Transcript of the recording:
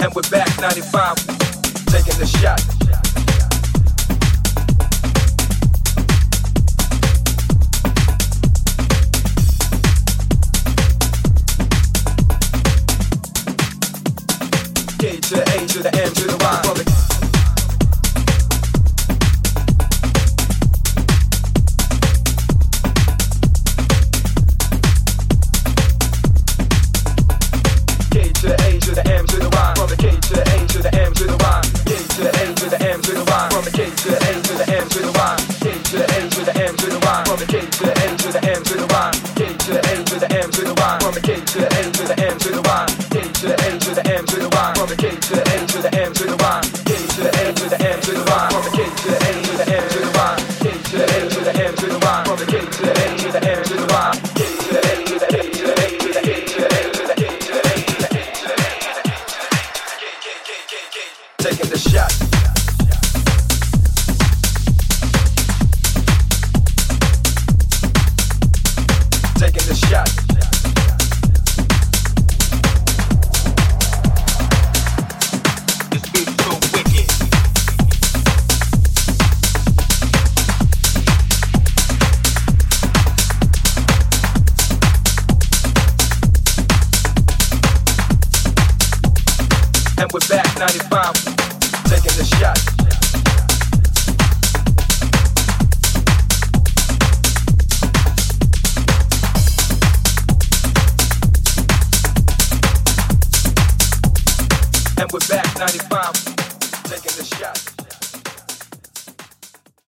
and we're back 95, taking the shot. K to the A to the M to the Y,